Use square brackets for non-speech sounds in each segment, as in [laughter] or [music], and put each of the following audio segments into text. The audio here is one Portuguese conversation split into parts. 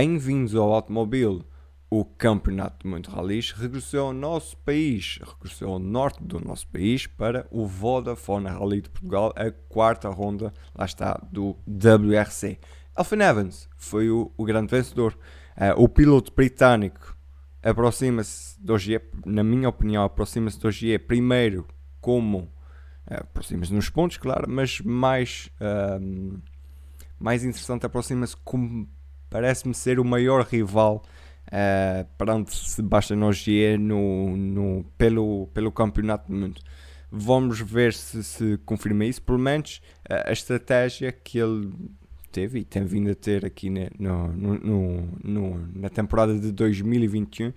bem-vindos ao automóvel. O Campeonato de Mundo Rallys regressou ao nosso país, regressou ao norte do nosso país para o Vodafone Rally de Portugal, a quarta ronda, lá está, do WRC. Alfin Evans foi o, o grande vencedor. Uh, o piloto britânico aproxima-se do GE, na minha opinião, aproxima-se do GE primeiro como uh, aproxima-se nos pontos, claro, mas mais, uh, mais interessante, aproxima-se como parece-me ser o maior rival uh, perante Sebastian Ogier no, no, pelo, pelo Campeonato do Mundo. Vamos ver se se confirma isso. Pelo menos uh, a estratégia que ele teve e tem vindo a ter aqui no, no, no, na temporada de 2021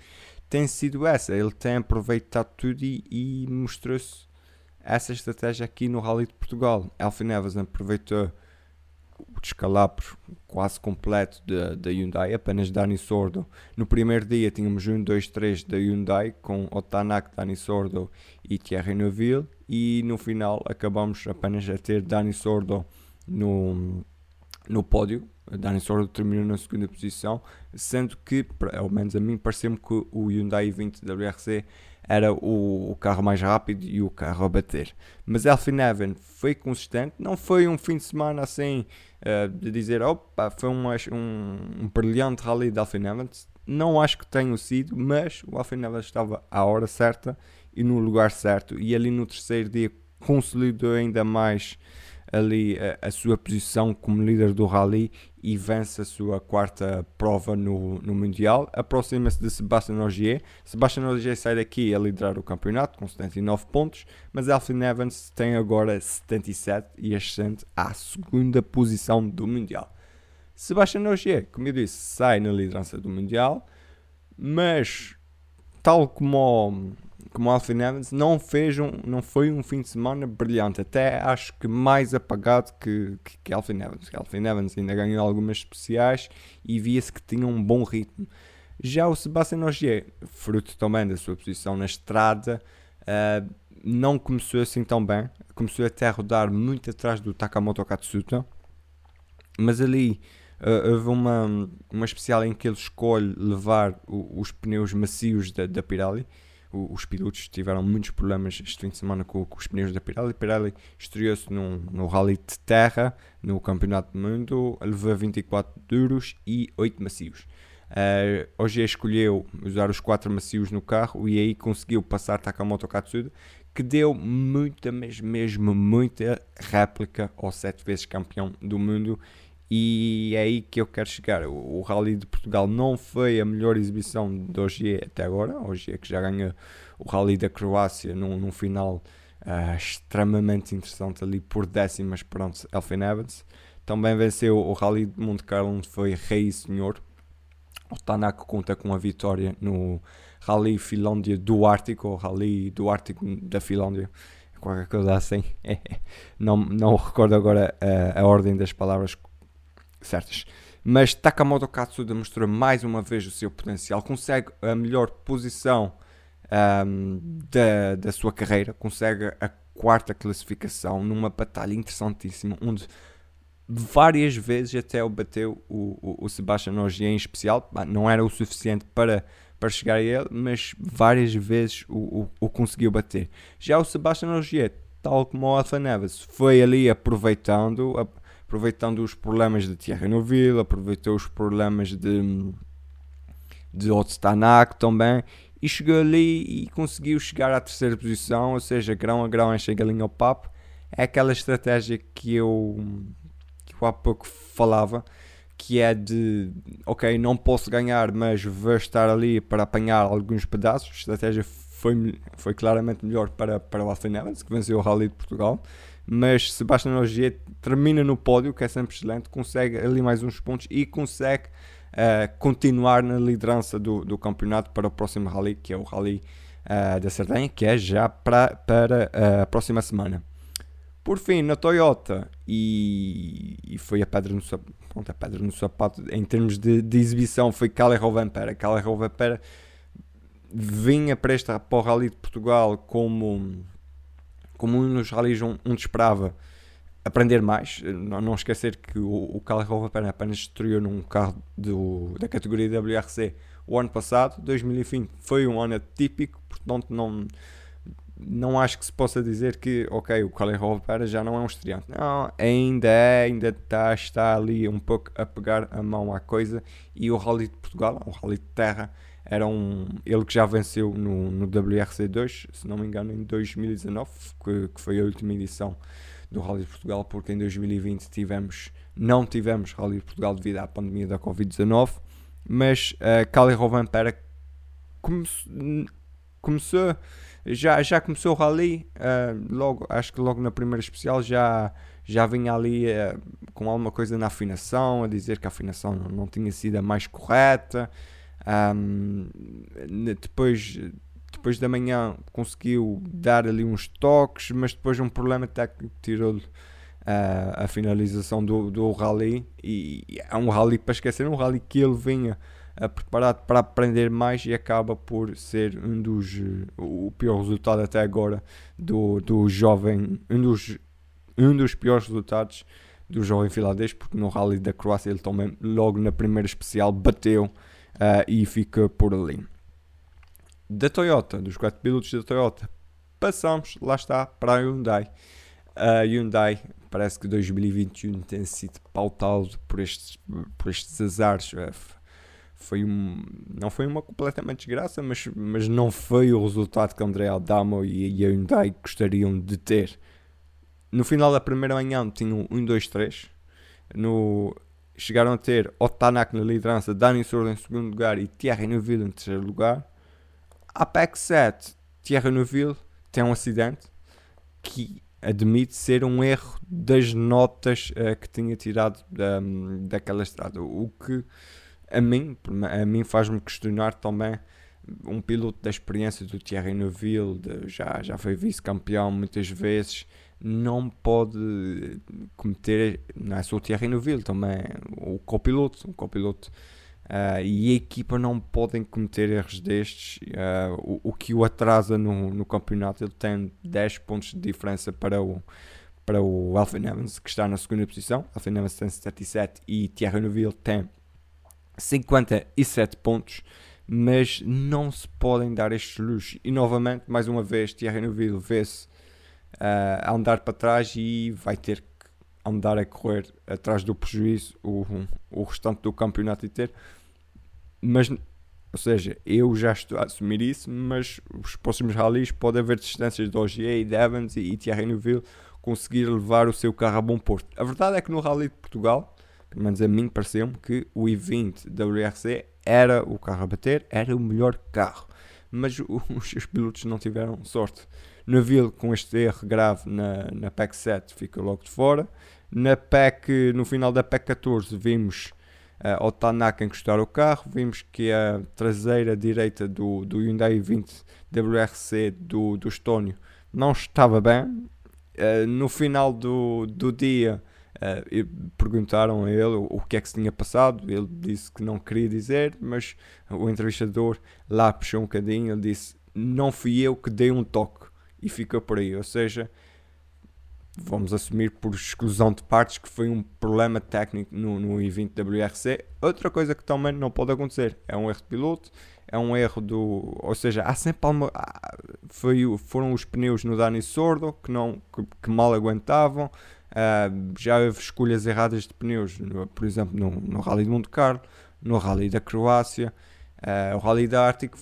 tem sido essa. Ele tem aproveitado tudo e, e mostrou-se essa estratégia aqui no Rally de Portugal. Elfin Evans aproveitou o descalabro quase completo da Hyundai, apenas Dani Sordo. No primeiro dia tínhamos 1, 2, 3 da Hyundai com Otanak, Dani Sordo e Thierry Neuville e no final acabamos apenas a ter Dani Sordo no, no pódio. Dani Sordo terminou na segunda posição, sendo que, ao menos a mim, pareceu-me que o Hyundai 20 WRC era o, o, carro mais rápido e o carro a bater. Mas Elfin Evan foi consistente, não foi um fim de semana assim uh, de dizer opa, foi um, um, um brilhante rally de Elfin Evans. Não acho que tenha sido, mas o Elfin Evans estava à hora certa e no lugar certo. E ali no terceiro dia consolidou ainda mais ali a, a, sua posição como líder do rally e vence a sua quarta prova no, no Mundial. Aproxima-se de Sebastian Ogier. Sebastian Ogier sai daqui a liderar o campeonato com 79 pontos, mas Elfin Evans tem agora 77 e ascende à segunda posição do Mundial. Sebastian Ogier, como eu disse, sai na liderança do Mundial, mas tal como como Alvin Evans, não, fez um, não foi um fim de semana brilhante. Até acho que mais apagado que, que, que Evans. Que Evans ainda ganhou algumas especiais e via-se que tinha um bom ritmo. Já o Sebastian Ogier, fruto também da sua posição na estrada, uh, não começou assim tão bem. Começou até a rodar muito atrás do Takamoto Katsuta. Mas ali uh, houve uma, uma especial em que ele escolhe levar o, os pneus macios da, da Pirelli os pilotos tiveram muitos problemas este fim de semana com, com os pneus da Pirelli. Pirelli estreou-se no Rally de Terra, no Campeonato do Mundo, levou 24 duros e 8 macios. Uh, hoje escolheu usar os 4 macios no carro e aí conseguiu passar Takamoto Katsuda, que deu muita, mas mesmo muita réplica ao 7 vezes campeão do mundo e é aí que eu quero chegar. O, o Rally de Portugal não foi a melhor exibição de hoje até agora. Hoje é que já ganha o Rally da Croácia num, num final uh, extremamente interessante ali por décimas pronto Elfin Evans. Também venceu o Rally de Monte Carlo onde foi rei e senhor. O Tanaka conta com a vitória no Rally Finlândia do Ártico, o Rally do Ártico da Finlândia qualquer coisa assim. [laughs] não, não recordo agora a, a ordem das palavras certas. Mas Takamoto Katsuda mostrou mais uma vez o seu potencial, consegue a melhor posição um, da, da sua carreira, consegue a quarta classificação numa batalha interessantíssima, onde várias vezes até o bateu o, o, o Sebastian Ogier em especial, não era o suficiente para, para chegar a ele, mas várias vezes o, o, o conseguiu bater. Já o Sebastian Ogier, tal como o Alfa Neves, foi ali aproveitando, aproveitando os problemas de Thierry Neuville, aproveitou os problemas de, de Otstanak também e chegou ali e conseguiu chegar à terceira posição, ou seja, grão a grão enche a galinha ao papo. É aquela estratégia que eu, que eu há pouco falava, que é de, ok, não posso ganhar, mas vou estar ali para apanhar alguns pedaços. A estratégia foi, foi claramente melhor para, para o Austin Evans, que venceu o Rally de Portugal mas Sebastian Ogier termina no pódio, que é sempre excelente, consegue ali mais uns pontos e consegue uh, continuar na liderança do, do campeonato para o próximo rally, que é o Rally uh, da Sardenha, que é já pra, para uh, a próxima semana. Por fim, na Toyota, e, e foi a pedra no pronto, a pedra no sapato em termos de, de exibição, foi Kalle Rovanpera. Kalle Rovanpera vinha para, esta, para o Rally de Portugal como como um dos rallies onde esperava aprender mais. Não, não esquecer que o, o Cali Rovapena apenas estreou num carro do, da categoria WRC o ano passado, 2020 foi um ano atípico, portanto não, não acho que se possa dizer que, ok, o Cali Rovapena já não é um estreante. Não, ainda é, ainda está, está ali um pouco a pegar a mão à coisa e o Rally de Portugal, o Rally de Terra, era um, ele que já venceu no, no WRC2, se não me engano, em 2019, que, que foi a última edição do Rally de Portugal, porque em 2020 tivemos, não tivemos Rally de Portugal devido à pandemia da Covid-19, mas uh, Cali Rovampera come, começou, já, já começou o Rally, uh, logo, acho que logo na primeira especial já, já vinha ali uh, com alguma coisa na afinação, a dizer que a afinação não, não tinha sido a mais correta, um, depois depois da manhã conseguiu dar ali uns toques, mas depois um problema técnico tirou-lhe uh, a finalização do, do rally. E é um rally para esquecer, um rally que ele vinha preparado para aprender mais e acaba por ser um dos o pior resultado até agora do, do jovem, um dos, um dos piores resultados do jovem finlandês, porque no rally da Croácia ele também logo na primeira especial bateu uh, e fica por ali da Toyota, dos quatro pilotos da Toyota, passamos, lá está, para a Hyundai. A Hyundai parece que 2021 tem sido pautado por estes, por estes azares. É, foi um, não foi uma completamente desgraça, mas, mas não foi o resultado que André Adamo e a Hyundai gostariam de ter. No final da primeira manhã tinham 1, 2, 3. No, chegaram a ter Otanak na liderança, Dani Sordo em segundo lugar e Thierry Neuville em terceiro lugar. Apex 7, Thierry Neuville tem um acidente que admite ser um erro das notas uh, que tinha tirado da, daquela estrada. O que a mim, a mim faz-me questionar também um piloto da experiência do Thierry Neuville, de, já, já foi vice-campeão muitas vezes, não pode cometer, não é só o Thierry Neuville, também o copiloto, o copiloto Uh, e a equipa não podem cometer erros destes, uh, o, o, que o atrasa no, no campeonato. Ele tem 10 pontos de diferença para o, para o Alvin Evans, que está na segunda posição. Alvin Evans tem 77 e Thierry Neuville tem 57 pontos, mas não se podem dar estes luxos. E novamente, mais uma vez, Thierry Neuville vê-se uh, a andar para trás e vai ter que andar a correr atrás do prejuízo o, o restante do campeonato ter. Mas, ou seja, eu já estou a assumir isso, mas os próximos rallies pode haver distâncias de Ogier, de Evans e, e Thierry Neuville conseguir levar o seu carro a bom porto. A verdade é que no Rally de Portugal, pelo menos a mim pareceu-me que o i20 WRC era o carro a bater, era o melhor carro. Mas [laughs] os seus pilotos não tiveram sorte. Neville, com este erro grave na, na PEC 7, fica logo de fora. Na PEC, no final da PEC 14, vimos uh, o Tanaka encostar o carro, vimos que a traseira direita do, do Hyundai 20 WRC do, do Estónio não estava bem. Uh, no final do, do dia, uh, perguntaram a ele o, o, que é que se tinha passado. Ele disse que não queria dizer, mas o entrevistador lá puxou um bocadinho. Ele disse: Não fui eu que dei um toque, e ficou por aí. Ou seja, vamos assumir por exclusão de partes que foi um problema técnico no, no I-20 WRC. Outra coisa que também não pode acontecer é um erro de piloto, é um erro do. Ou seja, há sempre uma. Foi, foram os pneus no Dani Sordo que, não, que, que mal aguentavam. Uh, já houve escolhas erradas de pneus, por exemplo, no, no Rally de Monte Carlo, no Rally da Croácia, uh, o Rally da Ártico,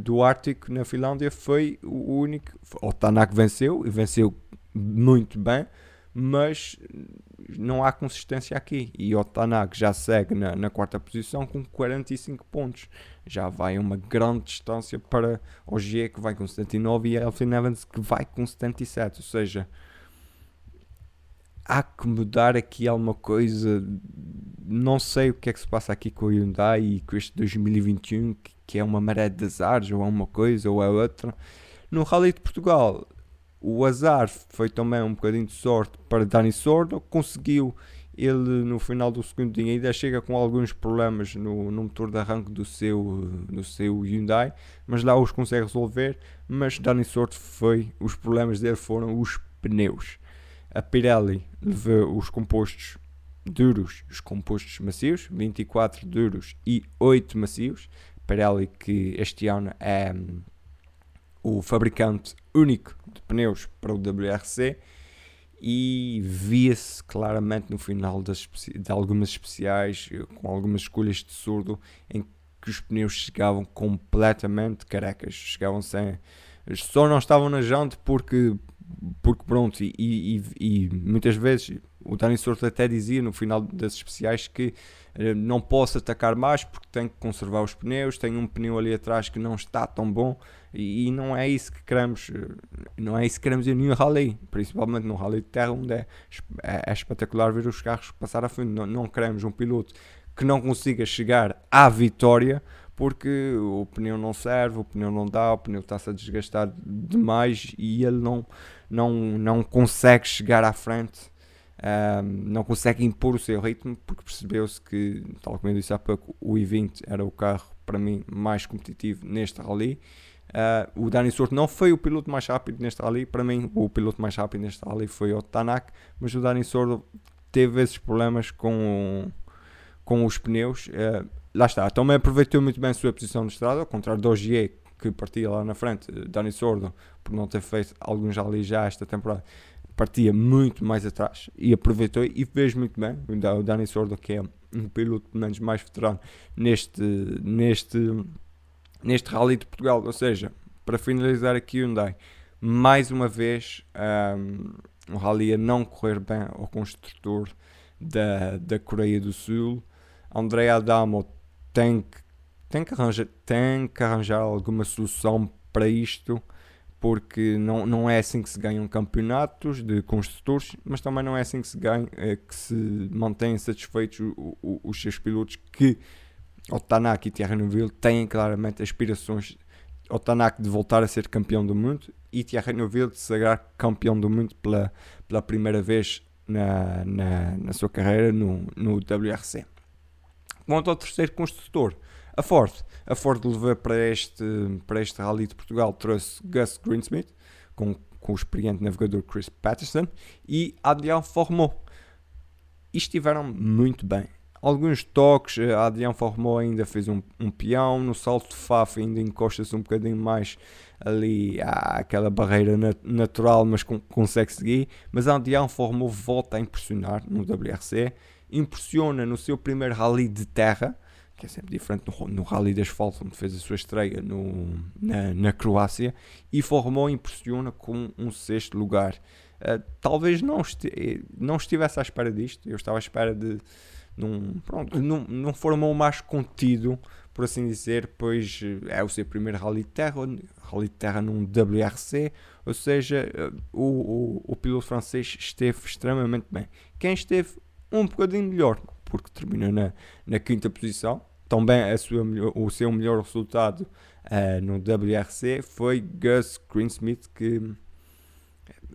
do Ártico na Finlândia foi o único. O Tanak venceu e venceu muito bem, mas não há consistência aqui. E o Tanak já segue na, na, quarta posição com 45 pontos. Já vai uma grande distância para o G que vai com 79 e Elfin Evans que vai com 77. Ou seja, há que mudar aqui alguma coisa. Não sei o que é que se passa aqui com o Hyundai e com este 2021, que, que é uma maré de azares, ou é uma coisa ou é outra. No Rally de Portugal, o azar foi também um bocadinho de sorte para Dani Sordo, conseguiu ele no final do segundo dia ainda chega com alguns problemas no, no motor de arranque do seu, do seu Hyundai, mas lá os consegue resolver. Mas Dani Sordo foi, os problemas dele foram os pneus. A Pirelli levou os compostos duros os compostos macios, 24 duros e 8 macios. Pirelli que este ano é hum, o fabricante único de pneus para o WRC e via-se claramente no final das, de algumas especiais, com algumas escolhas de surdo, em que os pneus chegavam completamente carecas, chegavam sem. Só não estavam na jante porque, porque pronto, e, e, e muitas vezes o Dani Sorto até dizia no final das especiais que uh, não posso atacar mais porque tenho que conservar os pneus, tenho um pneu ali atrás que não está tão bom e, não é isso que queremos, uh, não é isso que queremos em nenhum rally, principalmente no rally de terra onde é, é, é espetacular ver os carros passar à frente, não, não queremos um piloto que não consiga chegar à vitória porque o pneu não serve, o pneu não dá, o pneu está-se a desgastar demais e ele não, não, não consegue chegar à frente um, não consegue impor o seu ritmo porque percebeu-se que, tal como eu disse há pouco, o i20 era o carro para mim mais competitivo neste rally. Uh, o Dani Sordo não foi o piloto mais rápido neste rally, para mim o piloto mais rápido neste rally foi o Tanak, mas o Dani Sordo teve esses problemas com, com os pneus. Uh, lá está, também aproveitou muito bem a sua posição de estrada, ao contrário do Ogier que partia lá na frente, Dani Sordo, por não ter feito alguns rally já esta temporada, partia muito mais atrás e aproveitou e fez muito bem. O Dani Sordo, que é um piloto pelo menos mais veterano neste, neste, neste Rally de Portugal. Ou seja, para finalizar aqui Hyundai, mais uma vez um, o Rally a não correr bem ao construtor da, da Coreia do Sul. André Adamo tem que, tem, que arranjar, tem que arranjar alguma solução para isto porque não, não é assim que se ganham campeonatos de construtores, mas também não é assim que se, ganha, é, que se mantêm satisfeitos o, o, os seus pilotos que o Tanak e Thierry Neuville têm claramente aspirações o de voltar a ser campeão do mundo e Thierry Neuville de sagrar campeão do mundo pela, pela primeira vez na, na, na sua carreira no, no WRC. Quanto ao terceiro construtor, a Ford. A Ford levou para este, para este Rally de Portugal, trouxe Gus Greensmith, com, com o experiente navegador Chris Patterson, e Adrian Formou. E estiveram muito bem. Alguns toques, eh, Adrian Formou ainda fez um, um peão, no salto de Faf ainda encosta-se um bocadinho mais ali àquela barreira nat natural, mas consegue seguir. Mas Adrian Formou volta a impressionar no WRC, impressiona no seu primeiro rally de terra, que é sempre diferente no, no Rally de Asfalto, onde fez a sua estreia no, na, na Croácia, e formou impressiona com um sexto lugar. Uh, talvez não, esti não estivesse à espera disto, eu estava à espera de num, pronto, num, num mais contido, por assim dizer, pois eh, é o seu primeiro Rally de Terra, Rally de Terra num WRC, ou seja, eh, o, o, o piloto francês esteve extremamente bem. Quem esteve um bocadinho melhor, porque terminou na, na quinta posição. Também sua, o seu melhor resultado uh, no WRC foi Gus Greensmith, que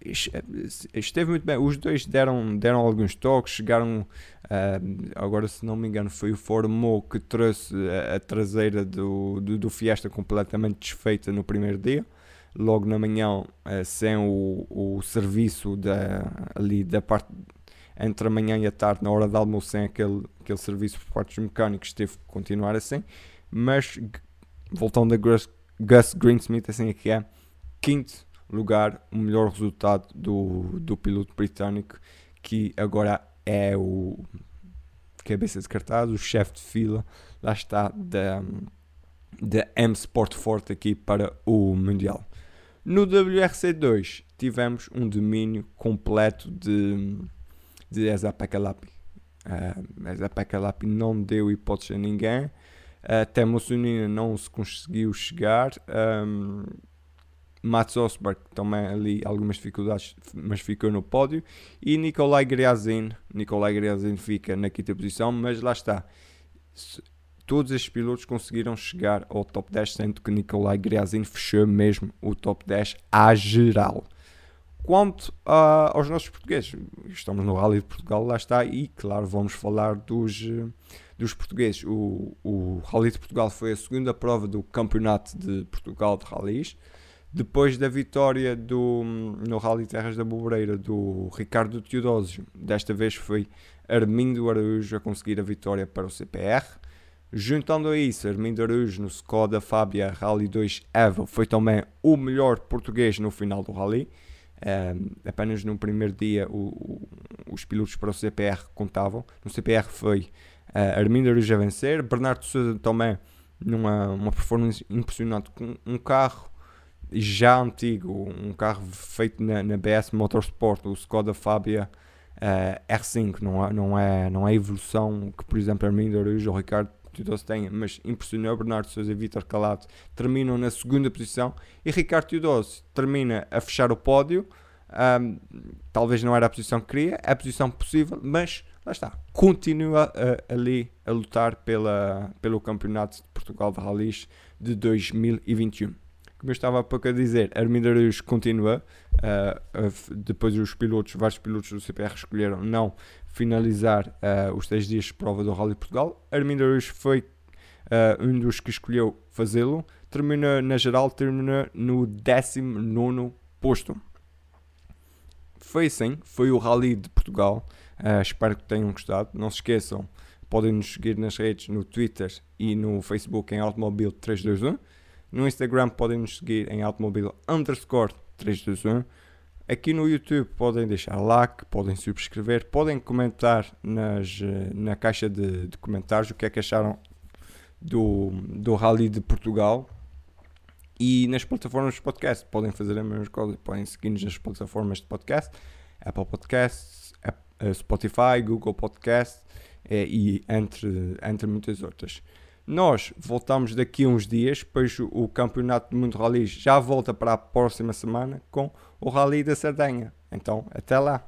eh, esteve muito bem. Os dois deram, deram alguns toques, chegaram. Uh, agora, se não me engano, foi o Formou que trouxe a, a traseira do, do, do, Fiesta completamente desfeita no primeiro dia. Logo na manhã, uh, sem o, o serviço da, ali da parte entre a manhã e a tarde, na hora de almoço, sem aquele, aquele serviço por parte dos mecânicos, teve que continuar assim. Mas, voltando a Gus, Gus Greensmith, assim é que é, quinto lugar, o melhor resultado do, do piloto britânico, que agora é o cabeça de cartaz, o chefe de fila, lá está, da, da M Sport Forte aqui para o Mundial. No WRC2 tivemos um domínio completo de de Eza Pekalapi. Uh, Eza Pekalapi não deu hipótese a ninguém. Até Mussolini não se conseguiu chegar. Um, Mats Osberg também ali algumas dificuldades, mas ficou no pódio. E Nikolai Griazin, Nikolai Griazin fica na quinta posição, mas lá está. Todos estes pilotos conseguiram chegar ao top 10, sendo que Nikolai Griazin fechou mesmo o top 10 à geral. Quanto uh, aos nossos portugueses, estamos no Rally de Portugal, lá está, e claro, vamos falar dos, dos portugueses. O, o Rally de Portugal foi a segunda prova do Campeonato de Portugal de Rallys. Depois da vitória do, no Rally Terras da Bobreira do Ricardo Teodósio, desta vez foi Armindo Araújo a conseguir a vitória para o CPR. Juntando a isso, Armindo Araújo no Skoda Fabia Rally 2 Evo foi também o melhor português no final do Rally. Apenas no primeiro dia o, o, os pilotos para o CPR contavam. No CPR foi uh, Armindo Araújo a vencer, Bernardo Souza também numa uma performance impressionante com um carro já antigo, um carro feito na, na BS Motorsport, o Skoda Fabia uh, R5, não é, não, é, não é evolução que, por exemplo, Armindo Araújo ou Ricardo Teodosio tenha, mas impressionou Bernardo Souza e Vitor Calato terminam na segunda posição e Ricardo Teodosio termina a fechar o pódio. Um, talvez não era a posição que queria, é a posição possível, mas lá está, continua uh, ali a lutar pela, pelo Campeonato de Portugal de Rallys de 2021 como eu estava há pouco a dizer, Armindo Araújo continua. Uh, depois os pilotos, vários pilotos do CPR escolheram não finalizar uh, os 10 dias de prova do Rally Portugal. Armindo Araújo foi um dos que escolheu fazê-lo. Termina na geral, termina no 19 posto. Foi assim, foi o Rally de Portugal. espero que tenham gostado. Não se esqueçam, podem nos seguir nas redes, no Twitter e no Facebook em Automobile 321. No Instagram podem nos seguir em automobile underscore 321. Aqui no YouTube podem deixar like, podem subscrever, podem comentar nas, eh, na caixa de, de comentários o que é que acharam do, do Rally de Portugal. E nas plataformas de podcast podem fazer a mesma coisa, podem seguir-nos nas plataformas de podcast, Apple Podcasts, eh, Spotify, Google Podcasts eh, e entre, entre muitas outras. Nós voltamos daqui a uns dias, pois o Campeonato do Mundo Rally já volta para a próxima semana com o Rally da Sardenha. Então, até lá!